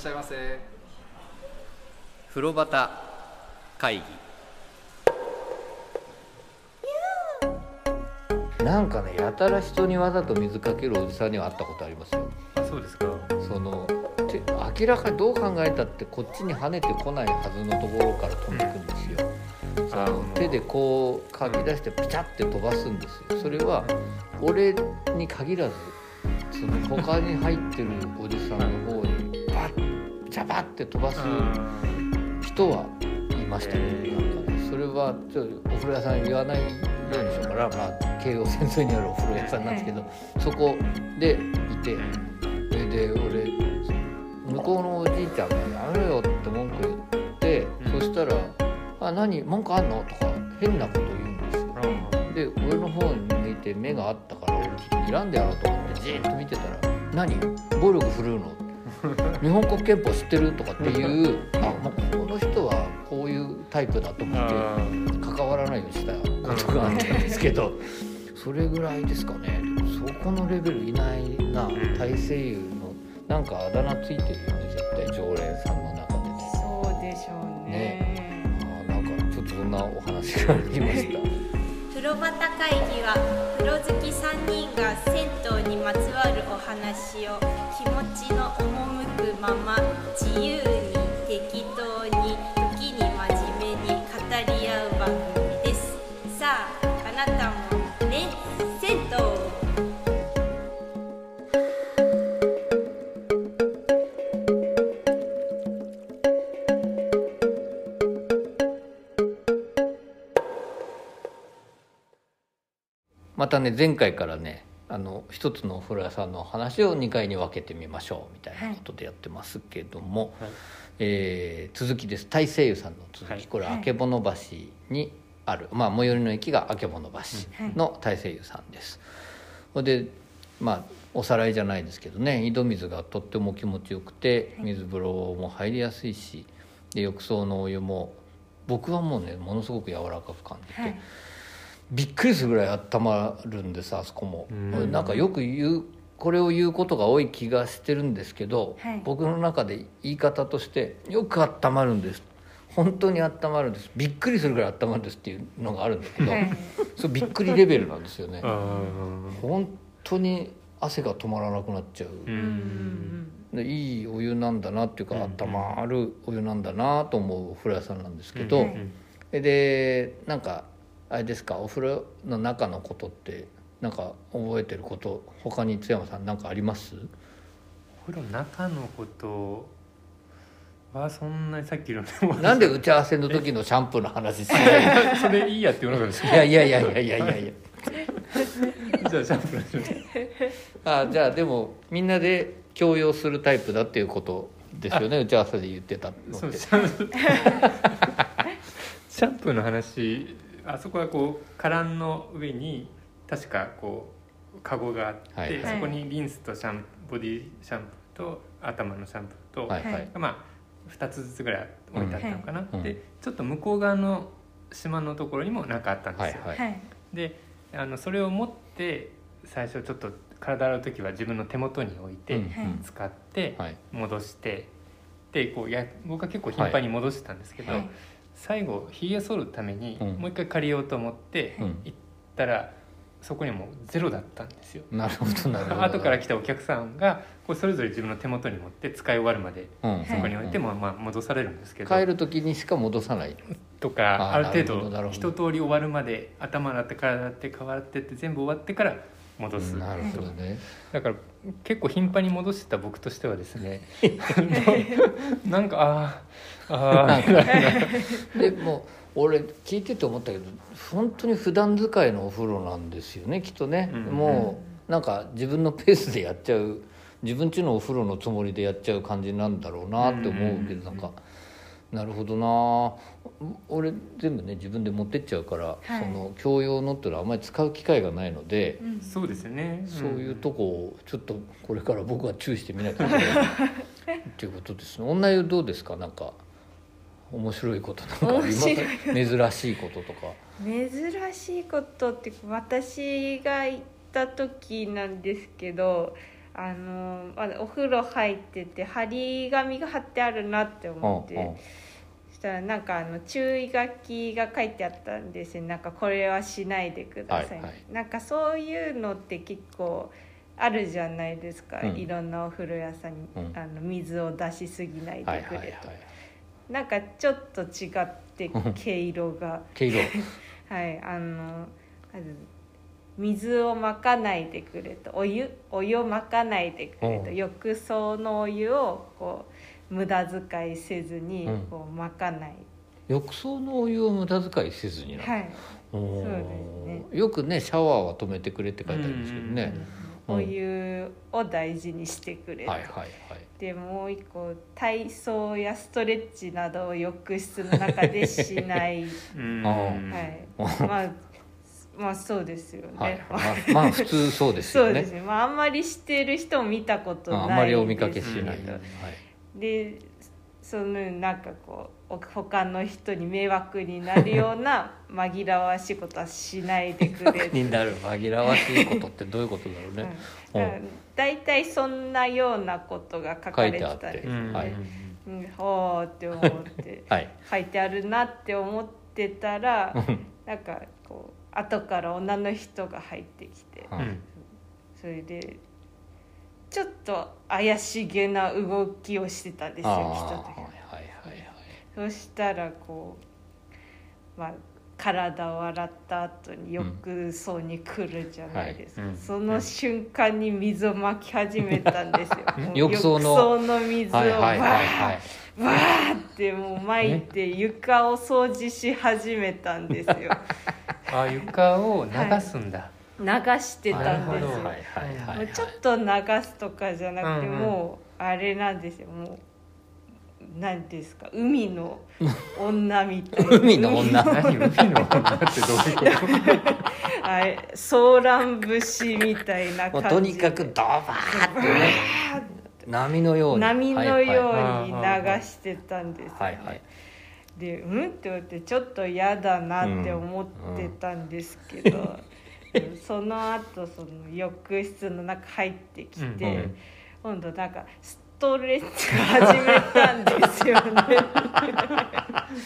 しゃいませ。風呂端会議。なんかねやたら人にわざと水かけるおじさんには会ったことありますよ。あそうですか。そのて明らかにどう考えたってこっちに跳ねてこないはずのところから飛んでいくんですよ、そあの手でこうかき出してピチャって飛ばすんですよ。それは俺に限らずその他に入ってるおじさんの方にジャバって飛ばす人はいましたね。なんかねそれはちょっとお風呂屋さん言わないようにしようからまあ京王線沿いにあるお風呂屋さんなんですけどそこでいてそれで俺向こうのおじいちゃんが「やめろよ」って文句言って、うん。そしたら「あ何？文句あんの?」とか変なこと言うんですよ。で俺の方に向いて目があったから俺ちょっと睨んでやろうと思ってじーっと見てたら「何？暴力振るうの?」日本国憲法知ってる?」とかっていうあもうこの人はこういうタイプだと思ってあ関わらないようにしたことがあったんですけど。それぐらいですかね。そこのレベルいないな。うん。大声優のなんかあだ名ついてるよね絶対。常連さんの中でね。そうでしょうね。あーなんかちょっとそんなお話がありました。風呂端会議は風呂好き3人が銭湯にま話を気持ちの赴くまま自由に適当に時に真面目に語り合う番組です。さああなたもね銭湯またね前回からねあの一つのお風呂屋さんの話を2回に分けてみましょうみたいなことでやってますけども、はい。えー続きです。大西湯さんの続き、はい。これはいあけぼの橋にある、まあ最寄りの駅があけぼの橋の大西湯さんです。それでまあおさらいじゃないですけどね井戸水がとっても気持ちよくて水風呂も入りやすいしで浴槽のお湯も僕はもうねものすごく柔らかく感じて、はいびっくりするぐらい温まるんですあそこも、うん。なんかよく言うこれを言うことが多い気がしてるんですけど、はい。僕の中で言い方としてよく温まるんです。本当に温まるんです。びっくりするぐらい温まるんですっていうのがあるんだけど、はい。それびっくりレベルなんですよね。あ本当に汗が止まらなくなっちゃう、うでいいお湯なんだなっていうか、うん。温まるお湯なんだなと思うお風呂屋さんなんですけうど、ん。でなんかあれですか？お風呂の中のことってなんか覚えてること他に津山さん何かあります？お風呂の中のことはそんなにさっきのなんで打ち合わせの時のシャンプーの話しない それいいやって言わなかったですい。やいやいやいやいやいやいや。じゃあシャンプーあじゃあでもみんなで共用するタイプだっていうことですよね打ち合わせで言ってたのって。そう シャンプーの話あそこはこうカランの上に確かこうカゴがあって、はいはい。そこにリンスとシャンボディシャンプーと頭のシャンプーと、はいはい、はいまあ2つずつぐらい置いてあったのかな、うん。でちょっと向こう側の島のところにも何かあったんですよ、はいはい。であのそれを持って最初ちょっと体洗う時は自分の手元に置いて、使ってはい。戻して、でこうや僕は結構頻繁に戻してたんですけど、はい最後ひげ剃るためにうん。もう一回借りようと思ってうん。行ったら、そこにはもうゼロだったんですよ。なるほどなるほど。後から来たお客さんがこうそれぞれ自分の手元に持って使い終わるまでうん。そこに置いてもまあ戻されるんですけど、帰る時にしか戻さない。とあーかある程なるほどなる度ほど。一通り終わるまで頭洗って体洗って顔洗ってって全部終わってから戻す、なるほどね。だから結構頻繁に戻してた僕としてはですね なんかあーあー でも俺聞いてて思ったけど本当に普段使いのお風呂なんですよねきっとね、うんもうなんか自分のペースでやっちゃう自分家のお風呂のつもりでやっちゃう感じなんだろうなって思うけどうん。なんかなるほどな。俺全部ね自分で持ってっちゃうから、はい。その共用のっていうのはあんまり使う機会がないので、うん。そうですよね、そういうとこをちょっとこれから僕は注意してみなきゃいけない。っていうことですね。女湯どうですか？なんか面白いことなんかあります？面珍しいこととか。珍しいことって私が行った時なんですけどあのお風呂入ってて張り紙が貼ってあるなって思って、そしたらなんかあの注意書きが書いてあったんですよ。なんかこれはしないでください、はいはい。なんかそういうのって結構あるじゃないですか、うん。いろんなお風呂屋さんに、うん。あの水を出しすぎないでくれと、はいはいはい。なんかちょっと違って毛色が。毛色。はいあの水をまかないでくれと。お湯お湯をまかないでくれと。うん。浴槽のお湯をこう無駄遣いせずにうん。こうまかない、浴槽のお湯を無駄遣いせずになはい、そうですよくねシャワーは止めてくれって書いてありますけどね、うん。お湯を大事にしてくれと、はいはいはい。でもう一個体操やストレッチなどを浴室の中でしない。はい。まあまあそうですよね、はい。まあまあ普通そうですよね。そうです。ね、まあ、あんまりしてる人も見たことないああんまりお見かけしない、はい。でそのなんかこうお他の人に迷惑になるような 紛らわしいことはしないでくれになる。紛らわしいことってどういうことだろうね、うん。う体そんなようなことが書かれてたんですうん。ね、はい。うん、ほーって思って はい。書いてあるなって思ってたらなんか後から女の人が入ってきて。ううん。んそれでちょっと怪しげな動きをしてたんですよ人はいはいとはいはい。そしたらこうまあ体を洗った後に浴槽に来るじゃないですか、はい。うん。その瞬間に水をまき始めたんですよ。浴槽の。浴槽の水をはいわはいはい。はいってもう撒いて床を掃除し始めたんですよ あ床を流すんだ、流してたんですよ。はいはいはいもうちょっと流すとかじゃなくて、うんうん。もうあれなんですよ。もう何ですか。海の 女みたいな。海の女？何海の女ってどういうこと？あれソーラン節みたいなもう感じとにかくドバーってね。波のように波のよはうに流して。たんですよね、はいはいでうん？って思ってちょっと嫌だなって思ってたんですけど、その後その浴室の中入ってきて、うんうん。今度なんかストレッチ始めたんですよね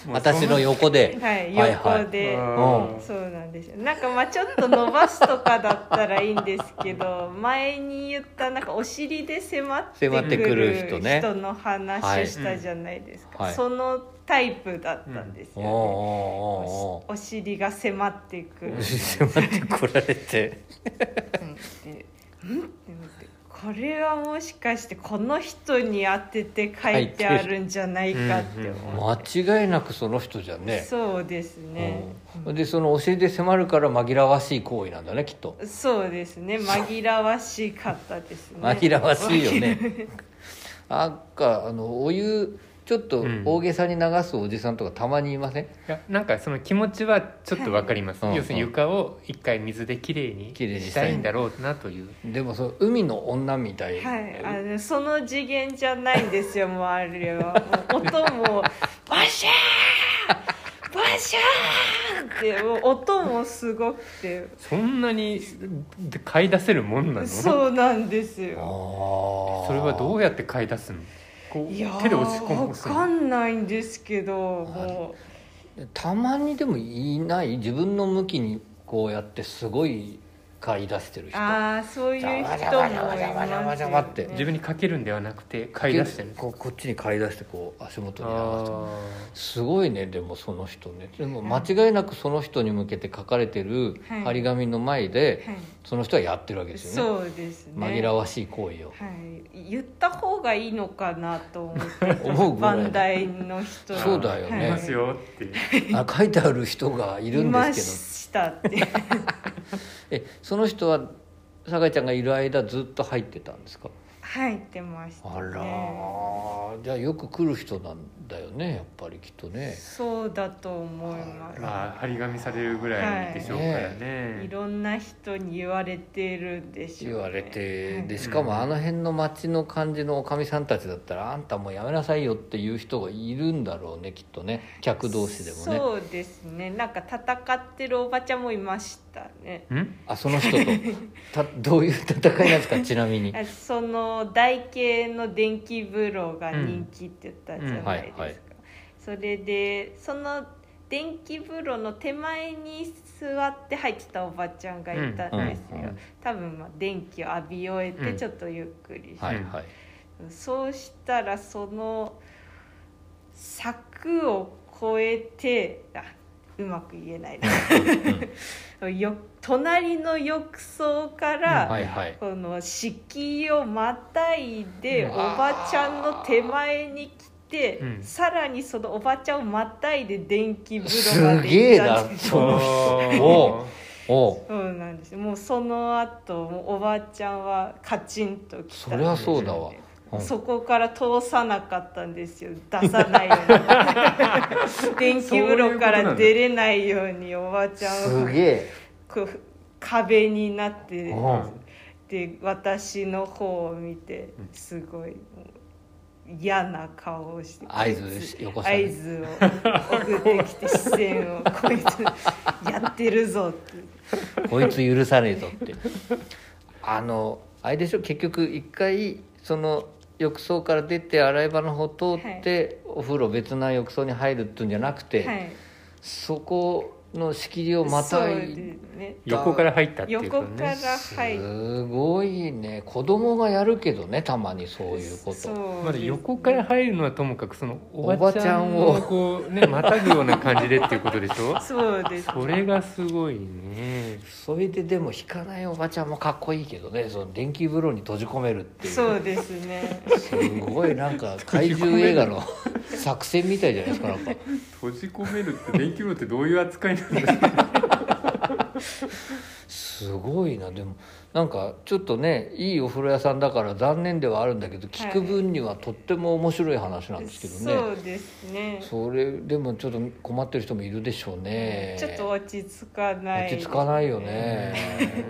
私の横で。はいはいはい。横で、うん。そうなんですよ。なんかまあちょっと伸ばすとかだったらいいんですけど 前に言ったなんかお尻で迫ってくくるる人ね。人の話をしたじゃないですか、はい。そのタイプだったんですよね、おーおお尻が迫ってくる。迫ってこられて。うん。でうんって思ってこれはもしかしてこの人に当てて書いてあるんじゃないかって思って、間違いなくその人じゃんね。そうですね、うん。でそのお尻で迫るから紛らわしい行為なんだねきっと。そうですね。紛らわしかったですね。紛らわしいよね。あっかあのお湯ちょっとうん。大げさに流すおじさんとかたまにいません、いやなんかその気持ちはちょっとわかります、はい要するに床を一回水できれいにきれいにししたいたいんだろうなという。でもそう海の女みたい、はい、あのその次元じゃないんですよもうあれは。もう音も「バシャーバシャー!」ってもう音もすごくて。そんなにで買い出せるもんなの？そうなんですあよれはどうやって買い出すの？こういや手で押し込むわかんないんですけどもたまにでもいない？自分の向きにこうやってすごい買い出してるう人。ああそういう人もいまって自分にかけるんではなくて買い出してるこうこっちに買い出してこう足元に流して。あすごいねでもその人ね。でも間違いなくその人に向けて書かれてるはい。張り紙の前で、はい。その人はやってるわけですよね。そうですね。紛らわしい行為を。はい、言った方がいいのかなと思って。思うぐらい。バンダイの人ーそうだよね。い。ますよってあ書いてある人がいるんいまですしたって。け どえその人は酒井ちゃんがいる間ずっと入ってたんですか？入ってましたね。あらー。じゃあよく来る人なんだよねやっぱりきっとね。そうだと思います。まあ張り紙されるぐらいでしょうからね、いろんな人に言われてるんでしょう、ね、言われてはいでしかもあの辺の町の感じのおかみさんたちだったらあんたもうやめなさいよっていう人がいるんだろうねきっとね。客同士でもね。そうですね。なんか戦ってるおばちゃんもいましたたね。ん？あその人と。たどういう戦いなんですか？ちなみに。あその台形の電気風呂が人気って言ったじゃないです。か、うんはい。はいそれでその電気風呂の手前に座って入ってたおばちゃんがいたんですよ、うんうんうん多分まあ電気を浴び終えうん。てちょっとゆっくりして、はいはい。そうしたらその柵を越えてあうまく言えないな。よ隣の浴槽から、はいはい。この敷居をまたいでうん。おばちゃんの手前に来て、うん。さらにそのおばちゃんをまたいで電気風呂ますでげ行ったんですそうおおう。そうなんです。もうその後もうおばちゃんはカチンときたそりゃそうだわ。うん。そこから通さなかったんですよ。出さないように。電気風呂から出れないようにおばちゃんは。すげえ。こう壁になってうん。で私の方を見てすごい嫌な顔をして合図しよこさ合れ図を送ってきて視線をこいつやってるぞって。こいつ許さねえぞって。あのあれでしょ結局一回その浴槽から出て洗い場の方通って、お風呂別な浴槽に入るっていうんじゃなくて、はい。そこの仕切りをまたいね。横から入ったっていうこと横からね入すごいね。子供がやるけどねたまにそういうこと。まだ横から入るのはともかくそのおおばばちゃんをこうね またぐような感じでっていうことでしょ？そうですそれがすごいね。それででも引かないおばちゃんもかっこいいけどね。その電気風呂に閉じ込めるっていう。そうですね。すごいなんか怪獣映画の作戦みたいじゃないですかなんか。閉じ込めるって電気風呂ってどういう扱いなんですかすごいな。でもなんかちょっとねいいお風呂屋さんだから残念ではあるんだけど聞く分にはとっても面白い話なんですけどね、そうですね。それでもちょっと困ってる人もいるでしょうね。ちょっと落ち着かない落ち着かないよね。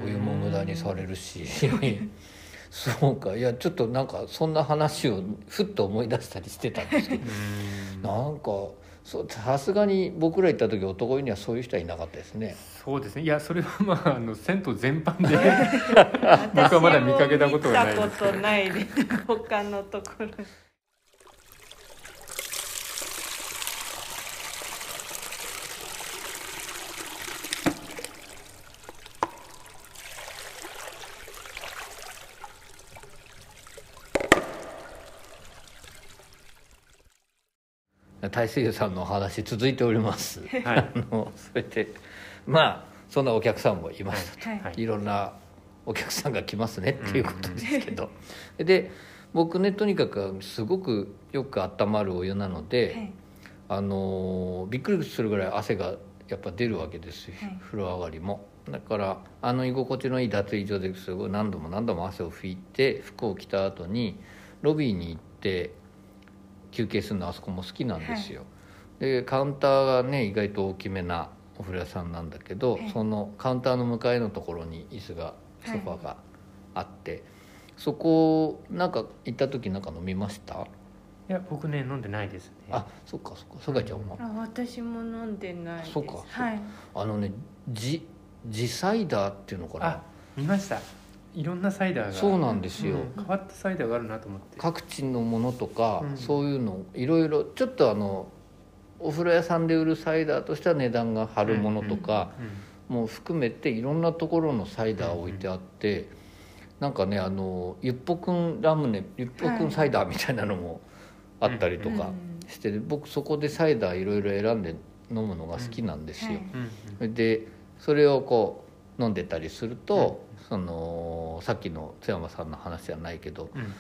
お湯も無駄にされるしそうか。いやちょっとなんかそんな話をふっと思い出したりしてたんですけど。うん。なんかさすがに僕ら行った時男湯にはそういう人はいなかったですね。そうですね。いやそれはまああの銭湯全般で。僕はまだ見かけたことがないです私も見たことないで他のところ大水さんのお話続いております。はい。あのそれでまあそんなお客さんもいましたと、はい。はい。いろんなお客さんが来ますねっていうことですけど、で僕ねとにかくすごくよく温まるお湯なので、はい。あのーびっくりするぐらい汗がやっぱ出るわけですよ、はい。風呂上がりも。だからあの居心地のいい脱衣所ですごい何度も何度も汗を拭いて服を着た後にロビーに行って休憩するのあそこも好きなんですよ、でカウンターがね意外と大きめなお風呂屋さんなんだけど、はいそのカウンターの向かいのところに椅子がソファがあって、そこなんか行った時なんか飲みました？いや僕ね飲んでないですね。あそっかそっか。そっかちゃんも。あ私も飲んでないです。そうかはい。あのねジジサイダーっていうのかな？あ見ましたいろんなサイダーがそうなんですよ、うん変わったサイダーがあるなと思って。各地のものとか、うん。そういうのいろいろちょっとあのお風呂屋さんで売るサイダーとしては値段が張るものとか、もう含めていろんなところのサイダー置いてあって、なんかねあのゆっぽくんラムネゆっぽくんサイダーみたいなのもあったりとかうん。して、僕そこでサイダーいろいろ選んで飲むのが好きなんですよ。でそれをこう飲んでたりすると、そのさっきの津山さんの話じゃないけどうん。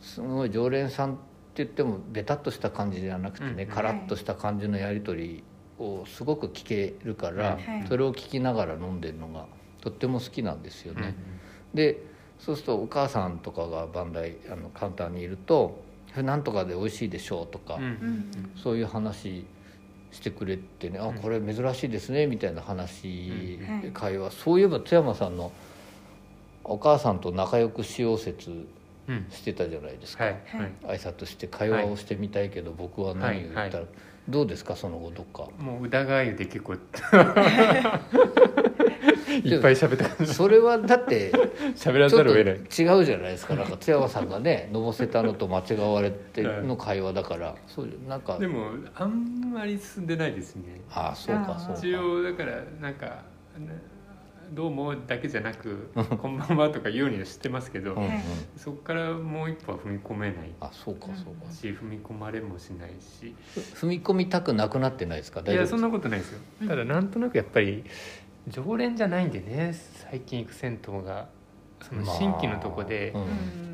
すごい常連さんって言ってもベタっとした感じじゃなくてね、うん。カラッとした感じのやり取りをすごく聞けるから、はいそれを聞きながら飲んでるのがとっても好きなんですようんね。でそうするとお母さんとかが番台あのカウンターにいると「それなんとかで美味しいでしょ」うとか、そういう話してくれてね「あうん。これ珍しいですね」みたいな話、うん。会話そういえば津山さんのお母さんと仲良くしよう説うん。してたじゃないですか、はい。はい。挨拶して会話をしてみたいけど、僕は何を言ったら、はい。はい。どうですかその後どっか。もう宇田川湯で結構。いっぱい喋ったそれはだって 喋らざるを得ない。うじゃないですか。なんか津山さんがね のぼせたのと間違われての会話だから。そういうなんか。でもあんまり進んでないですね。ああそうかそうか。一応だからなんかなどうもだけじゃなくこんばんはとか言うには知ってますけど、うんうん。そこからもう一歩は踏み込めない。あそうかそうか。し踏み込まれもしないし。踏み込みたくなくなってないですか？いやそんなことないですよ。ただなんとなくやっぱり常連じゃないんでね最近行く銭湯がその新規のとこでまあうん。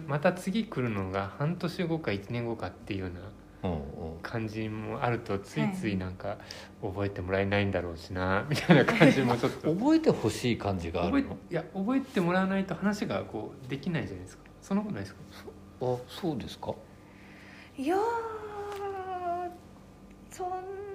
また次来るのが半年後か1年後かっていうような感じもあるとついついなんか覚えてもらえないんだろうしなみたいな感じもちょっと。覚えてほしい感じがあるの？いや覚えてもらわないと話がこうできないじゃないですか。そんなことないですか？あそうですか？いやーそ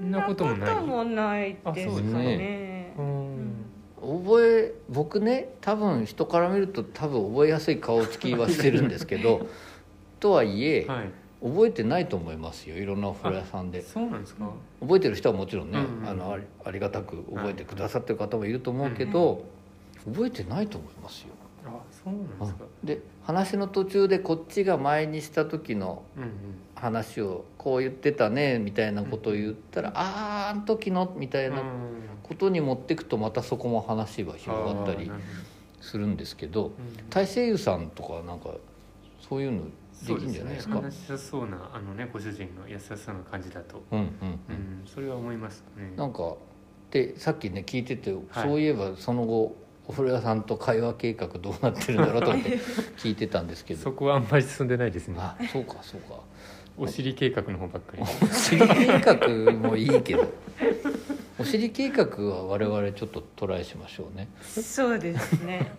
んななこことともないもないですかあそうですね。うん。覚え僕ね多分人から見ると多分覚えやすい顔つきはしてるんですけど とはいえ、はい覚えてないと思いますよいろんなお風呂屋さんで。そうなんですか？覚えてる人はもちろんね、うんうんあのありがたく覚えてくださってる方もいると思うけど、覚えてないと思いますよ。あそうなんですか。で話の途中でこっちが前にした時のうんうん。話をこう言ってたねみたいなことを言ったら、あああの時のみたいなことに持ってくとまたそこも話が広がったりするんですけど大西湯さんとかなんかそういうのできるんじゃないですかそうですねそうなあのねご主人の優しさな感じだと、うんうんうん、それは思いますね。なんかでさっきね聞いてて、はい。そういえばその後お風呂屋さんと会話計画どうなってるんだろうと思って 聞いてたんですけど。そこはあんまり進んでないですね。あそうかそうか。お尻計画の方ばっかり。お尻計画もいいけど。お尻計画は我々ちょっとトライしましょうね。そうですね。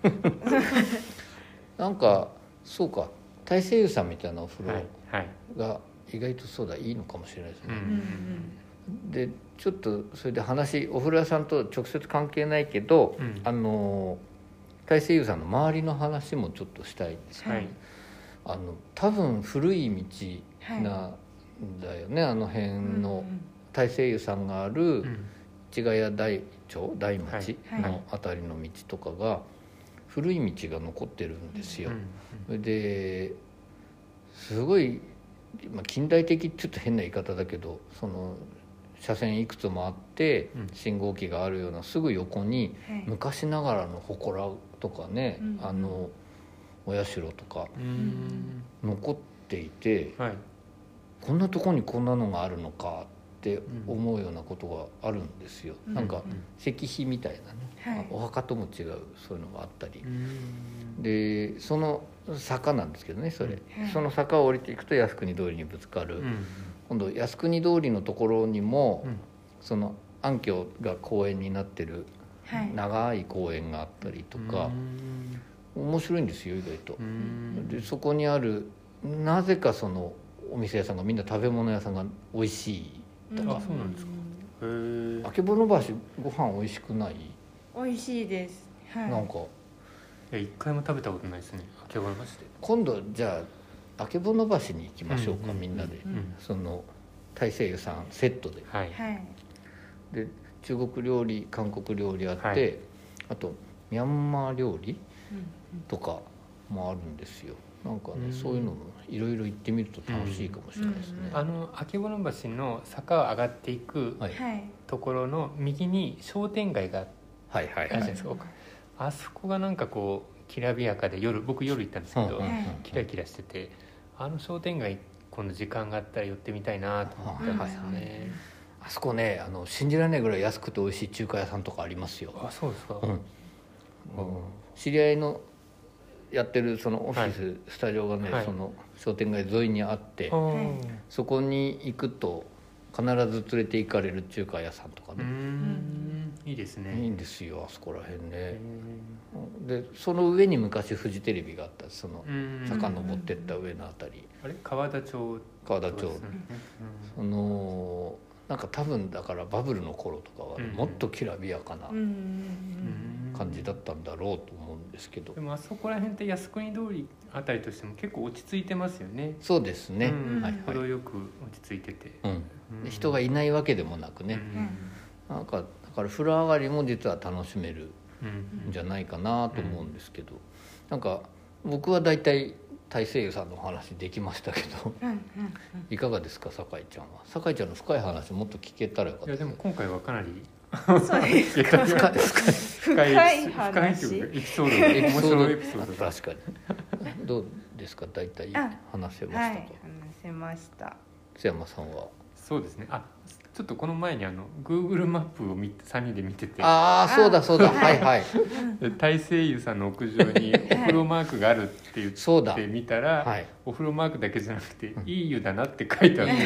なんかそうか大西湯さんみたいなお風はい呂はい、が意外とそうだいいのかもしれないですね、うん。うんでちょっとそれで話お風呂屋さんと直接関係ないけど、うん。あの大西湯さんの周りの話もちょっとしたいんですはいはい。あの多分古い道はいなんだよね、あの辺うんの大西湯さんがあるうん。市ヶ谷大町大町はい。の辺りの道とかが古い道が残ってるんですよ。ですごい、まあ、近代的ってちょっと変な言い方だけどその車線いくつもあってうん。信号機があるようなすぐ横にはい。昔ながらの祠とかね、うん。あのお社とかうん。残っていてはい。こんなとこにこんなのがあるのかって思うようなことがあるんですよ、うん。なんかうん。石碑みたいなね、はい。お墓とも違うそういうのがあったり。う、ん。でその坂なんですけどねそれ、はい。その坂を降りていくと靖国通りにぶつかる、うん。今度靖国通りのところにも、うん。その暗渠が公園になってるはい。長い公園があったりとか、面白いんですよ意外と。う。ん。でそこにあるなぜかそのお店屋さんがみんな食べ物屋さんが美味しいとかあそうなんですか。へー。あけぼの橋ご飯美味しくない、美味しいです。はい。なんか。いや一回も食べたことないですね。あけぼの橋で。今度じゃああけぼの橋に行きましょうか、うん。うんみんなで、うん。その大西湯さんセットで。はい。はいで中国料理韓国料理あって、はい。あとミャンマー料理うん。とかもあるんですよなんかね、うん。そういうのもいろいろ行ってみると楽しいかもしれないですね、あのあけぼの橋の坂を上がっていくところの右に商店街がはいはいはいあるじゃないですか、あそこがなんかこうきらびやかで夜僕夜行ったんですけど、うんうんうん。キラキラしててあの商店街今度時間があったら寄ってみたいなと思ったんですよね、あそこねあの信じられないぐらい安くて美味しい中華屋さんとかありますよ、あそうですか、うん。知り合いのやってるそのオフィス、スタジオがね、はい。その商店街沿いにあって、そこに行くと必ず連れて行かれる中華屋さんとかね、ん。いいですね。いいんですよあそこら辺へね、でその上に昔フジテレビがあった。そのーうん。遡ってった上のあたり。あれ？川田町。川田町。ね。そのなんか多分だからバブルの頃とかはね、うん。もっときらびやかなうん。うん感じだったんだろうと思うんですけど、でもあそこら辺って靖国通りあたりとしても結構落ち着いてますよね。そうですね、うん。はいはい、程よく落ち着いてて、うん。うん。で人がいないわけでもなくね、うん。なんかだから風呂上がりも実は楽しめるうんんじゃないかなと思うんですけど、なんか僕は大体大西優さんのお話できましたけど。うんうんい。かがですか酒井ちゃんは。酒井ちゃんの深い話もっと聞けたらよかったいやでも今回はかなりそうですか。深い深い深い深い話エピソードエピソード面白いエピソードだ。確かに。どうですか？大体あ話せまはいしたか、話せました。津山さんは。そうですね。あちょっとこの前にあの Google マップを見て3人で見てて。ああそうだそうだ。あはい。はいで大西湯さんの屋上にお風呂マークがあるって言 そうだ。って見たら、はい。お風呂マークだけじゃなくて「いい湯だな」って書いてあったって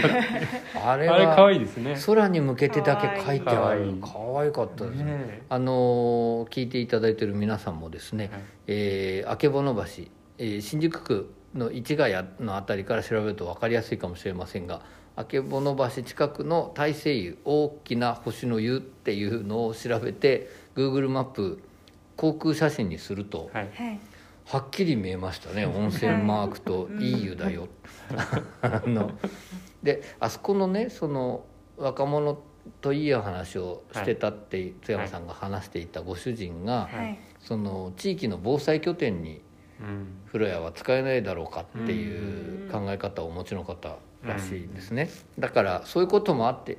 あれあれ可は愛いですね。空に向けてだけ書いてある。か可愛かったです。ねねあのー聞いていただいてる皆さんもですね、はい。えー、曙橋、えー新宿区の市ヶ谷のあたりから調べると分かりやすいかもしれませんが曙橋近くの大西湯大きな星の湯っていうのを調べて Google マップ航空写真にすると、はい。はっきり見えましたね温泉マークと「いい湯だよ」あのであそこのねその若者といい話をしてたって津山さんが話していたご主人が、はい。その地域の防災拠点にうん。風呂屋は使えないだろうかっていう考え方をお持ちの方らしいんですね。だからそういうこともあって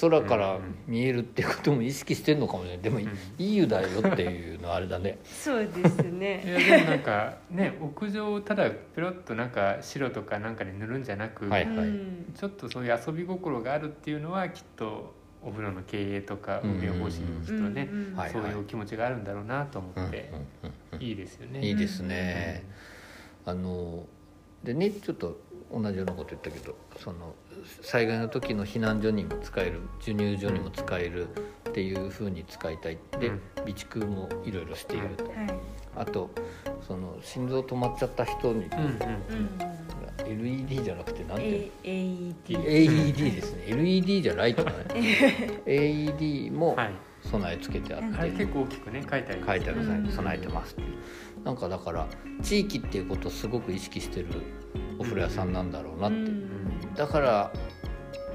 空から見えるっていうことも意識してるのかもしれないでも「いい湯だよ」っていうのはあれだね。そうです いねやでもなんかね屋上をただペロッとなんか白とかなんかで塗るんじゃなく、はいうん。ちょっとそういう遊び心があるっていうのはきっとお風呂の経営とか運営方針にきっとね、うんうんはいそういう気持ちがあるんだろうなと思うんうんって、うんうん。いいですよね。いいですね。あのでねちょっと同じようなこと言ったけどその災害の時の避難所にも使える授乳所にも使えるっていうふうに使いたいでうん。備蓄もいろいろしていると。はい。あとその心臓止まっちゃった人にうんうんうん LED じゃなくて何ていうの？A- AED AED ですね。LED じゃライトだね AED もはい、備え付けてあって。あれ結構大きくね書いてあります。書いてあるうん。備えてますっていう。なんかだから地域っていうことをすごく意識してるお風呂屋さんなんだろうなって、うん。だから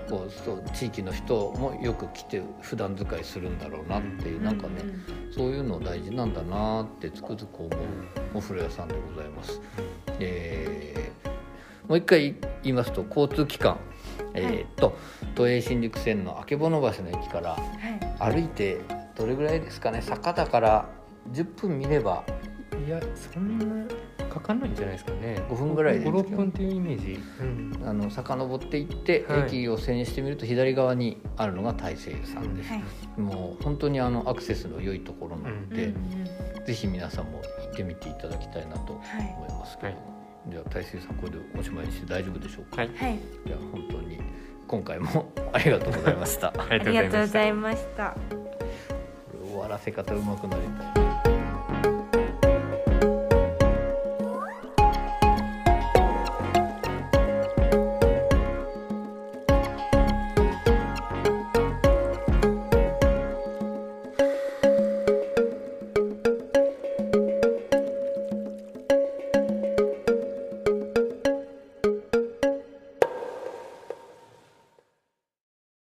こうそう地域の人もよく来て普段使いするんだろうなっていう、なんかね、そういうの大事なんだなってつくづく思うお風呂屋さんでございます。えーもう一回言いますと交通機関、えーっと都営新宿線の曙橋の駅からはい。歩いてどれぐらいですかね坂だから10分見ればいやそんなかかんないんじゃないですかね。5分ぐらいですけど56分っていうイメージ、うん。あの遡っていって、はい。駅を背にしてみると左側にあるのが大西湯さんです、はい。もう本当にあのアクセスの良いところなので、うん。ぜひ皆さんも行ってみていただきたいなと思はいいますけど、はいじゃあ大西湯さんこれでおしまいにして大丈夫でしょうか、はい。はい。じゃあ本当に今回もありがとうございました。あありがとうございました。終わらせ方うまくなりた。い